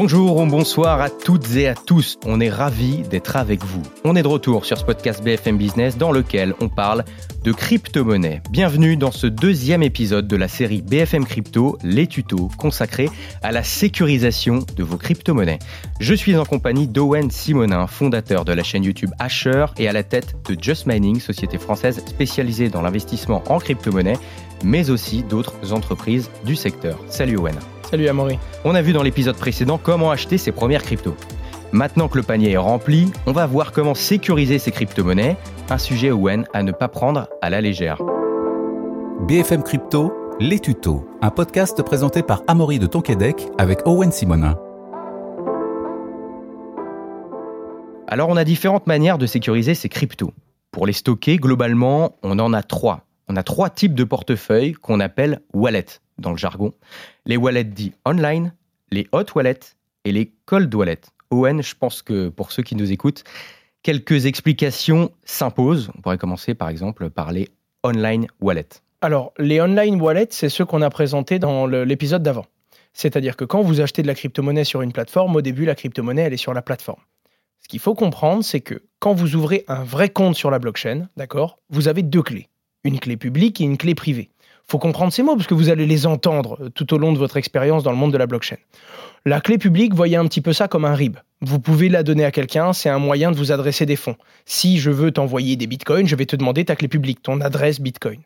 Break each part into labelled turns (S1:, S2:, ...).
S1: Bonjour ou bonsoir à toutes et à tous. On est ravis d'être avec vous. On est de retour sur ce podcast BFM Business dans lequel on parle de crypto-monnaie. Bienvenue dans ce deuxième épisode de la série BFM Crypto, les tutos consacrés à la sécurisation de vos crypto-monnaies. Je suis en compagnie d'Owen Simonin, fondateur de la chaîne YouTube Asher et à la tête de Just Mining, société française spécialisée dans l'investissement en crypto-monnaie, mais aussi d'autres entreprises du secteur. Salut Owen.
S2: Salut Amaury.
S1: On a vu dans l'épisode précédent comment acheter ses premières cryptos. Maintenant que le panier est rempli, on va voir comment sécuriser ses crypto-monnaies, un sujet Owen à ne pas prendre à la légère.
S3: BFM Crypto, les tutos, un podcast présenté par Amaury de Tonquédec avec Owen Simonin.
S1: Alors on a différentes manières de sécuriser ses cryptos. Pour les stocker, globalement, on en a trois. On a trois types de portefeuilles qu'on appelle wallets dans le jargon, les wallets dits online, les hot wallets et les cold wallets. Owen, je pense que pour ceux qui nous écoutent, quelques explications s'imposent. On pourrait commencer par exemple par les online wallets.
S2: Alors, les online wallets, c'est ceux qu'on a présentés dans l'épisode d'avant. C'est-à-dire que quand vous achetez de la crypto-monnaie sur une plateforme, au début, la crypto-monnaie, elle est sur la plateforme. Ce qu'il faut comprendre, c'est que quand vous ouvrez un vrai compte sur la blockchain, d'accord, vous avez deux clés. Une clé publique et une clé privée faut comprendre ces mots parce que vous allez les entendre euh, tout au long de votre expérience dans le monde de la blockchain. La clé publique, voyez un petit peu ça comme un RIB. Vous pouvez la donner à quelqu'un, c'est un moyen de vous adresser des fonds. Si je veux t'envoyer des bitcoins, je vais te demander ta clé publique, ton adresse bitcoin.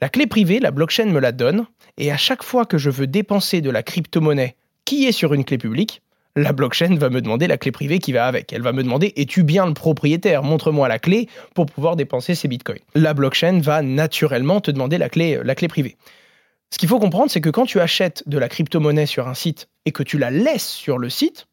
S2: La clé privée, la blockchain me la donne, et à chaque fois que je veux dépenser de la crypto-monnaie qui est sur une clé publique, la blockchain va me demander la clé privée qui va avec. Elle va me demander es-tu bien le propriétaire? Montre-moi la clé pour pouvoir dépenser ces bitcoins. La blockchain va naturellement te demander la clé, la clé privée. Ce qu'il faut comprendre, c'est que quand tu achètes de la crypto-monnaie sur un site et que tu la laisses sur le site,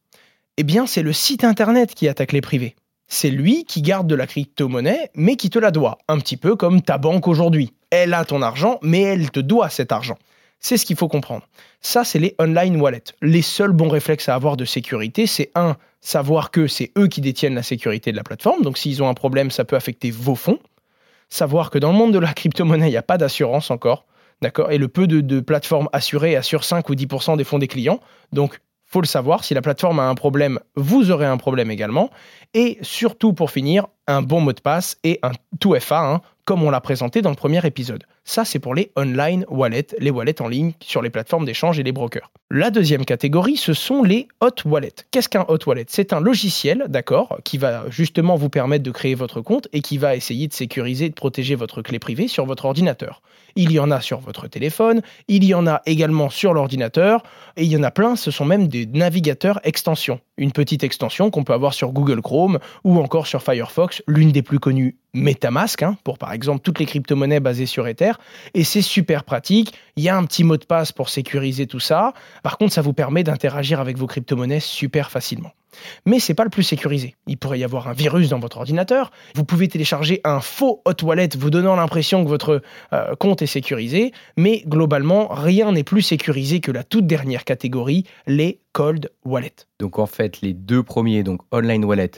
S2: eh bien, c'est le site internet qui a ta clé privée. C'est lui qui garde de la crypto-monnaie, mais qui te la doit. Un petit peu comme ta banque aujourd'hui. Elle a ton argent, mais elle te doit cet argent. C'est ce qu'il faut comprendre. Ça, c'est les online wallets. Les seuls bons réflexes à avoir de sécurité, c'est un, savoir que c'est eux qui détiennent la sécurité de la plateforme. Donc s'ils ont un problème, ça peut affecter vos fonds. Savoir que dans le monde de la crypto-monnaie, il n'y a pas d'assurance encore. D'accord Et le peu de, plateformes assurées assure 5 ou 10% des fonds des clients. Donc, faut le savoir, si la plateforme a un problème, vous aurez un problème également. Et surtout, pour finir, un bon mot de passe et un tout FA, hein, comme on l'a présenté dans le premier épisode. Ça, c'est pour les online wallets, les wallets en ligne sur les plateformes d'échange et les brokers. La deuxième catégorie, ce sont les hot wallets. Qu'est-ce qu'un hot wallet? C'est un logiciel, d'accord, qui va justement vous permettre de créer votre compte et qui va essayer de sécuriser de protéger votre clé privée sur votre ordinateur. Il y en a sur votre téléphone, il y en a également sur l'ordinateur, et il y en a plein, ce sont même des navigateurs extensions. Une petite extension qu'on peut avoir sur Google Chrome ou encore sur Firefox, l'une des plus connues MetaMask, hein, pour par exemple toutes les crypto-monnaies basées sur Ether, et c'est super pratique. Il y a un petit mot de passe pour sécuriser tout ça. Par contre, ça vous permet d'interagir avec vos crypto-monnaies super facilement. Mais c'est pas le plus sécurisé. Il pourrait y avoir un virus dans votre ordinateur. Vous pouvez télécharger un faux hot wallet vous donnant l'impression que votre euh, compte est sécurisé. Mais globalement, rien n'est plus sécurisé que la toute dernière catégorie, les cold wallets.
S1: Donc en fait, les deux premiers, donc online wallet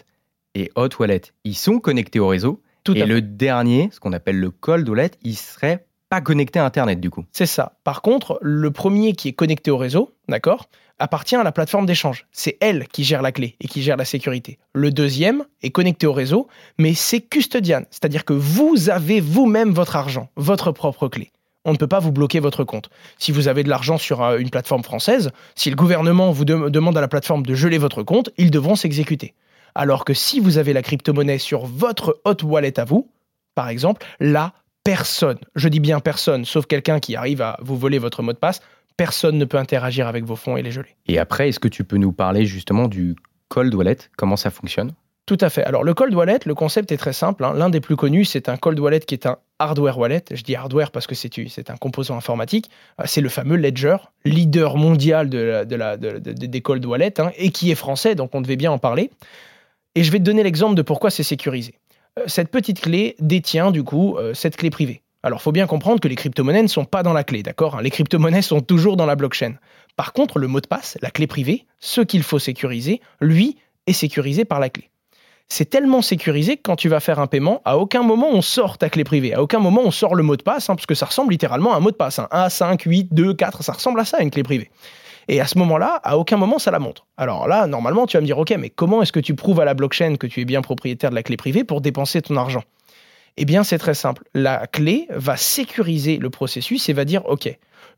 S1: et hot wallet, ils sont connectés au réseau. Tout et le dernier, ce qu'on appelle le cold wallet, il serait pas connecté à Internet du coup.
S2: C'est ça. Par contre, le premier qui est connecté au réseau, d'accord, appartient à la plateforme d'échange. C'est elle qui gère la clé et qui gère la sécurité. Le deuxième est connecté au réseau, mais c'est custodian, c'est-à-dire que vous avez vous-même votre argent, votre propre clé. On ne peut pas vous bloquer votre compte. Si vous avez de l'argent sur euh, une plateforme française, si le gouvernement vous demande à la plateforme de geler votre compte, ils devront s'exécuter. Alors que si vous avez la crypto-monnaie sur votre hot wallet à vous, par exemple, là, personne, je dis bien personne, sauf quelqu'un qui arrive à vous voler votre mot de passe, personne ne peut interagir avec vos fonds et les geler.
S1: Et après, est-ce que tu peux nous parler justement du cold wallet? Comment ça fonctionne?
S2: Tout à fait. Alors le cold wallet, le concept est très simple. Hein. L'un des plus connus, c'est un cold wallet qui est un hardware wallet. Je dis hardware parce que c'est un composant informatique. Euh, c'est le fameux Ledger, leader mondial de des cold wallets, hein, et qui est français, donc on devait bien en parler. Et je vais te donner l'exemple de pourquoi c'est sécurisé. Euh, cette petite clé détient du coup euh, cette clé privée. Alors, faut bien comprendre que les crypto-monnaies ne sont pas dans la clé, d'accord hein. Les crypto-monnaies sont toujours dans la blockchain. Par contre, le mot de passe, la clé privée, ce qu'il faut sécuriser, lui, est sécurisé par la clé. C'est tellement sécurisé que quand tu vas faire un paiement, à aucun moment on sort ta clé privée, à aucun moment on sort le mot de passe, hein, parce que ça ressemble littéralement à un mot de passe. Hein. 1, 5, 8, 2, 4, ça ressemble à ça, une clé privée. Et à ce moment-là, à aucun moment, ça la montre. Alors là, normalement, tu vas me dire, OK, mais comment est-ce que tu prouves à la blockchain que tu es bien propriétaire de la clé privée pour dépenser ton argent? Eh bien, c'est très simple. La clé va sécuriser le processus et va dire, OK,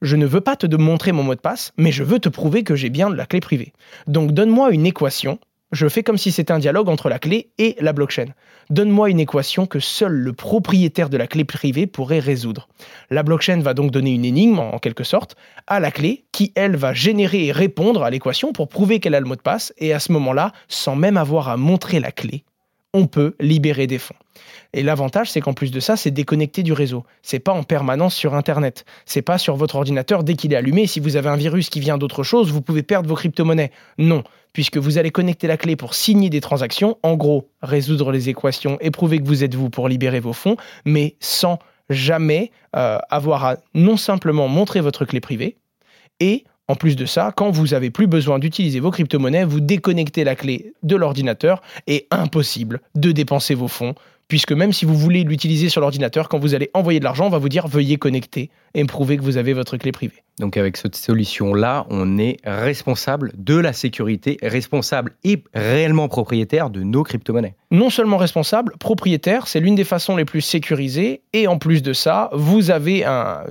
S2: je ne veux pas te montrer mon mot de passe, mais je veux te prouver que j'ai bien la clé privée. Donc donne-moi une équation je fais comme si c'était un dialogue entre la clé et la blockchain. Donne-moi une équation que seul le propriétaire de la clé privée pourrait résoudre. La blockchain va donc donner une énigme, en quelque sorte, à la clé, qui, elle, va générer et répondre à l'équation pour prouver qu'elle a le mot de passe, et à ce moment-là, sans même avoir à montrer la clé, on peut libérer des fonds. Et l'avantage, c'est qu'en plus de ça, c'est déconnecté du réseau. C'est pas en permanence sur Internet. C'est pas sur votre ordinateur dès qu'il est allumé. Si vous avez un virus qui vient d'autre chose, vous pouvez perdre vos crypto-monnaies. Non, puisque vous allez connecter la clé pour signer des transactions. En gros, résoudre les équations et prouver que vous êtes vous pour libérer vos fonds, mais sans jamais euh, avoir à non simplement montrer votre clé privée et en plus de ça, quand vous avez plus besoin d'utiliser vos crypto-monnaies, vous déconnectez la clé de l'ordinateur et impossible de dépenser vos fonds puisque même si vous voulez l'utiliser sur l'ordinateur, quand vous allez envoyer de l'argent, on va vous dire veuillez connecter et me prouver que vous avez votre clé privée.
S1: Donc avec cette solution-là, on est responsable de la sécurité, responsable et réellement propriétaire de nos crypto-monnaies.
S2: Non seulement responsable, propriétaire, c'est l'une des façons les plus sécurisées, et en plus de ça, vous avez un,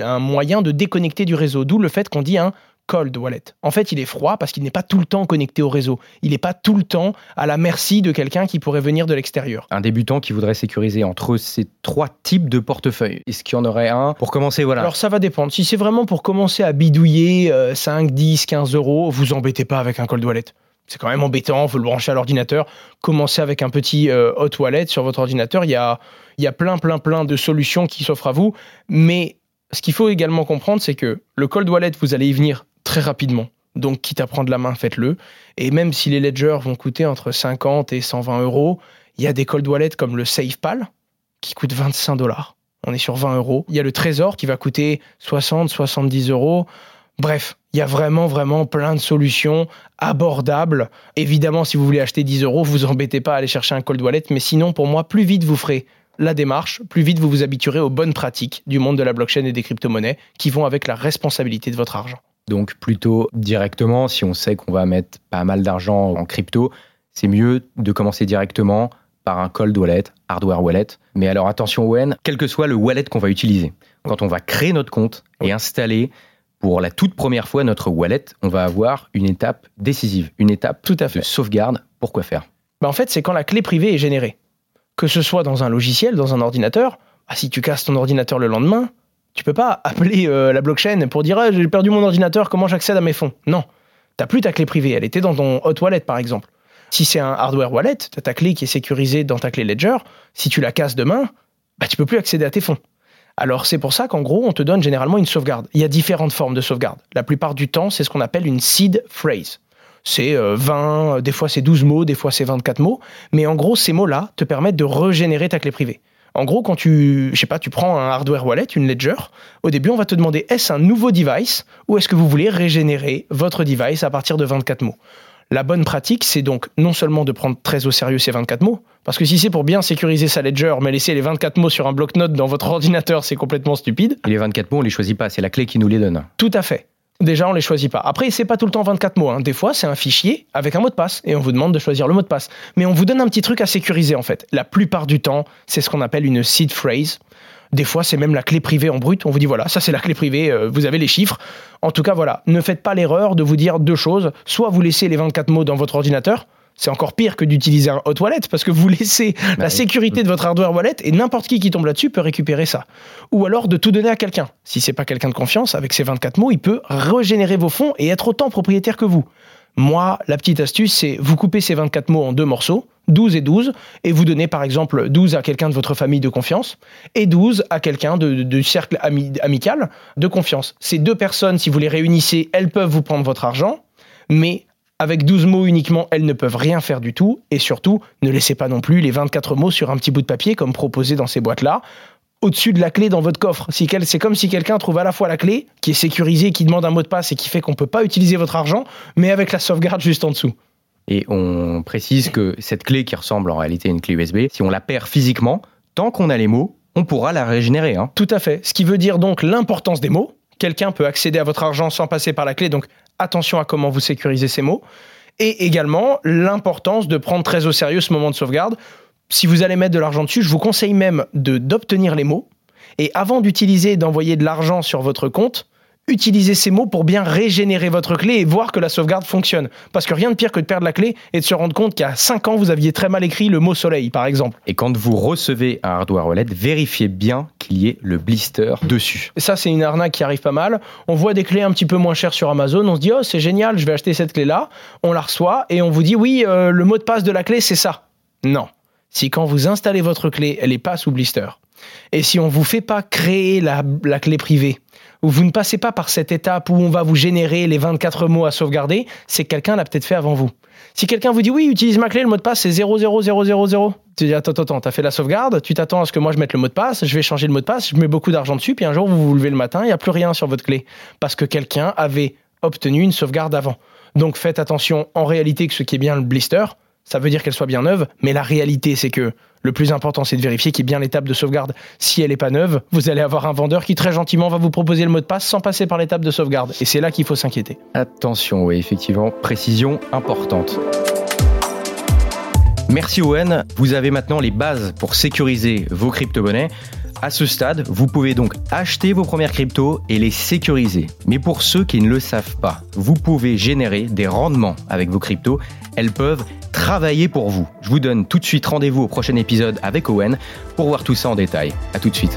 S2: un moyen de déconnecter du réseau, d'où le fait qu'on dit un cold wallet. En fait, il est froid parce qu'il n'est pas tout le temps connecté au réseau. Il n'est pas tout le temps à la merci de quelqu'un qui pourrait venir de l'extérieur.
S1: Un débutant qui voudrait sécuriser entre ces trois types de portefeuilles, est-ce qu'il y en aurait un pour commencer voilà.
S2: Alors ça va dépendre. Si c'est vraiment pour commencer à bidouiller 5, 10, 15 euros, vous embêtez pas avec un cold wallet. C'est quand même embêtant, vous le branchez à l'ordinateur. Commencez avec un petit euh, hot wallet sur votre ordinateur. Il y a, il y a plein, plein, plein de solutions qui s'offrent à vous. Mais ce qu'il faut également comprendre, c'est que le cold wallet, vous allez y venir très rapidement. Donc, quitte à prendre la main, faites-le. Et même si les ledgers vont coûter entre 50 et 120 euros, il y a des cold wallets comme le SafePal qui coûte 25 dollars. On est sur 20 euros. Il y a le Trésor qui va coûter 60, 70 euros. Bref, il y a vraiment, vraiment plein de solutions abordables. Évidemment, si vous voulez acheter 10 euros, vous embêtez pas à aller chercher un cold wallet. Mais sinon, pour moi, plus vite vous ferez la démarche, plus vite vous vous habituerez aux bonnes pratiques du monde de la blockchain et des crypto-monnaies qui vont avec la responsabilité de votre argent.
S1: Donc plutôt directement, si on sait qu'on va mettre pas mal d'argent en crypto, c'est mieux de commencer directement par un cold wallet, hardware wallet. Mais alors attention Owen, quel que soit le wallet qu'on va utiliser, quand on va créer notre compte et installer pour la toute première fois notre wallet, on va avoir une étape décisive, une étape
S2: Tout à fait.
S1: de sauvegarde. Pourquoi faire?
S2: Bah En fait, c'est quand la clé privée est générée. Que ce soit dans un logiciel, dans un ordinateur, bah si tu casses ton ordinateur le lendemain, tu peux pas appeler euh, la blockchain pour dire ah, j'ai perdu mon ordinateur, comment j'accède à mes fonds? Non. T'as plus ta clé privée, elle était dans ton hot wallet par exemple. Si c'est un hardware wallet, tu as ta clé qui est sécurisée dans ta clé Ledger, si tu la casses demain, bah, tu peux plus accéder à tes fonds. Alors c'est pour ça qu'en gros, on te donne généralement une sauvegarde. Il y a différentes formes de sauvegarde. La plupart du temps, c'est ce qu'on appelle une seed phrase. C'est 20, euh, des fois c'est 12 mots, des fois c'est 24 mots, mais en gros, ces mots-là te permettent de régénérer ta clé privée. En gros, quand tu, je sais pas, tu prends un hardware wallet, une ledger, au début, on va te demander est-ce un nouveau device ou est-ce que vous voulez régénérer votre device à partir de 24 mots? La bonne pratique, c'est donc non seulement de prendre très au sérieux ces 24 mots, parce que si c'est pour bien sécuriser sa ledger, mais laisser les 24 mots sur un bloc-notes dans votre ordinateur, c'est complètement stupide.
S1: Et les 24 mots, on les choisit pas, c'est la clé qui nous les donne.
S2: Tout à fait. Déjà, on les choisit pas. Après, c'est pas tout le temps 24 mots. Hein. Des fois, c'est un fichier avec un mot de passe et on vous demande de choisir le mot de passe. Mais on vous donne un petit truc à sécuriser en fait. La plupart du temps, c'est ce qu'on appelle une seed phrase. Des fois, c'est même la clé privée en brut. On vous dit voilà, ça c'est la clé privée, euh, vous avez les chiffres. En tout cas, voilà, ne faites pas l'erreur de vous dire deux choses. Soit vous laissez les 24 mots dans votre ordinateur, c'est encore pire que d'utiliser un hot wallet parce que vous laissez bah la sécurité de votre hardware wallet et n'importe qui qui tombe là-dessus peut récupérer ça. Ou alors de tout donner à quelqu'un. Si c'est pas quelqu'un de confiance, avec ses 24 mots, il peut régénérer vos fonds et être autant propriétaire que vous. Moi, la petite astuce, c'est vous coupez ces 24 mots en deux morceaux, 12 et 12, et vous donnez par exemple 12 à quelqu'un de votre famille de confiance et 12 à quelqu'un de, cercle amical de confiance. Ces deux personnes, si vous les réunissez, elles peuvent vous prendre votre argent, mais avec 12 mots uniquement, elles ne peuvent rien faire du tout. Et surtout, ne laissez pas non plus les 24 mots sur un petit bout de papier comme proposé dans ces boîtes-là au-dessus de la clé dans votre coffre. c'est comme si quelqu'un trouve à la fois la clé, qui est sécurisée, qui demande un mot de passe et qui fait qu'on ne peut pas utiliser votre argent, mais avec la sauvegarde juste en dessous.
S1: Et on précise que cette clé qui ressemble en réalité à une clé USB, si on la perd physiquement, tant qu'on a les mots, on pourra la régénérer. Hein.
S2: Tout à fait. Ce qui veut dire donc l'importance des mots. Quelqu'un peut accéder à votre argent sans passer par la clé, donc attention à comment vous sécurisez ces mots. Et également l'importance de prendre très au sérieux ce moment de sauvegarde. Si vous allez mettre de l'argent dessus, je vous conseille même d'obtenir les mots. Et avant d'utiliser et d'envoyer de l'argent sur votre compte, utilisez ces mots pour bien régénérer votre clé et voir que la sauvegarde fonctionne. Parce que rien de pire que de perdre la clé et de se rendre compte qu'à 5 ans, vous aviez très mal écrit le mot soleil, par exemple.
S1: Et quand vous recevez un hardware wallet, vérifiez bien qu'il y ait le blister dessus.
S2: Et ça, c'est une arnaque qui arrive pas mal. On voit des clés un petit peu moins chères sur Amazon. On se dit, oh, c'est génial, je vais acheter cette clé-là. On la reçoit et on vous dit, oui, euh, le mot de passe de la clé, c'est ça. Non. Si quand vous installez votre clé, elle n'est pas sous blister, et si on ne vous fait pas créer la, la clé privée, ou vous ne passez pas par cette étape où on va vous générer les 24 mots à sauvegarder, c'est que quelqu'un l'a peut-être fait avant vous. Si quelqu'un vous dit oui, utilise ma clé, le mot de passe c'est 00000, tu dis attends, attends, t'as fait la sauvegarde, tu t'attends à ce que moi je mette le mot de passe, je vais changer le mot de passe, je mets beaucoup d'argent dessus, puis un jour vous vous levez le matin, il n'y a plus rien sur votre clé. Parce que quelqu'un avait obtenu une sauvegarde avant. Donc faites attention en réalité que ce qui est bien le blister, ça veut dire qu'elle soit bien neuve, mais la réalité, c'est que le plus important, c'est de vérifier qu'il y ait bien l'étape de sauvegarde. Si elle n'est pas neuve, vous allez avoir un vendeur qui très gentiment va vous proposer le mot de passe sans passer par l'étape de sauvegarde. Et c'est là qu'il faut s'inquiéter.
S1: Attention, oui, effectivement, précision importante. Merci Owen, vous avez maintenant les bases pour sécuriser vos crypto-monnaies. À ce stade, vous pouvez donc acheter vos premières cryptos et les sécuriser. Mais pour ceux qui ne le savent pas, vous pouvez générer des rendements avec vos cryptos. Elles peuvent travailler pour vous. Je vous donne tout de suite rendez-vous au prochain épisode avec Owen pour voir tout ça en détail. À tout de suite.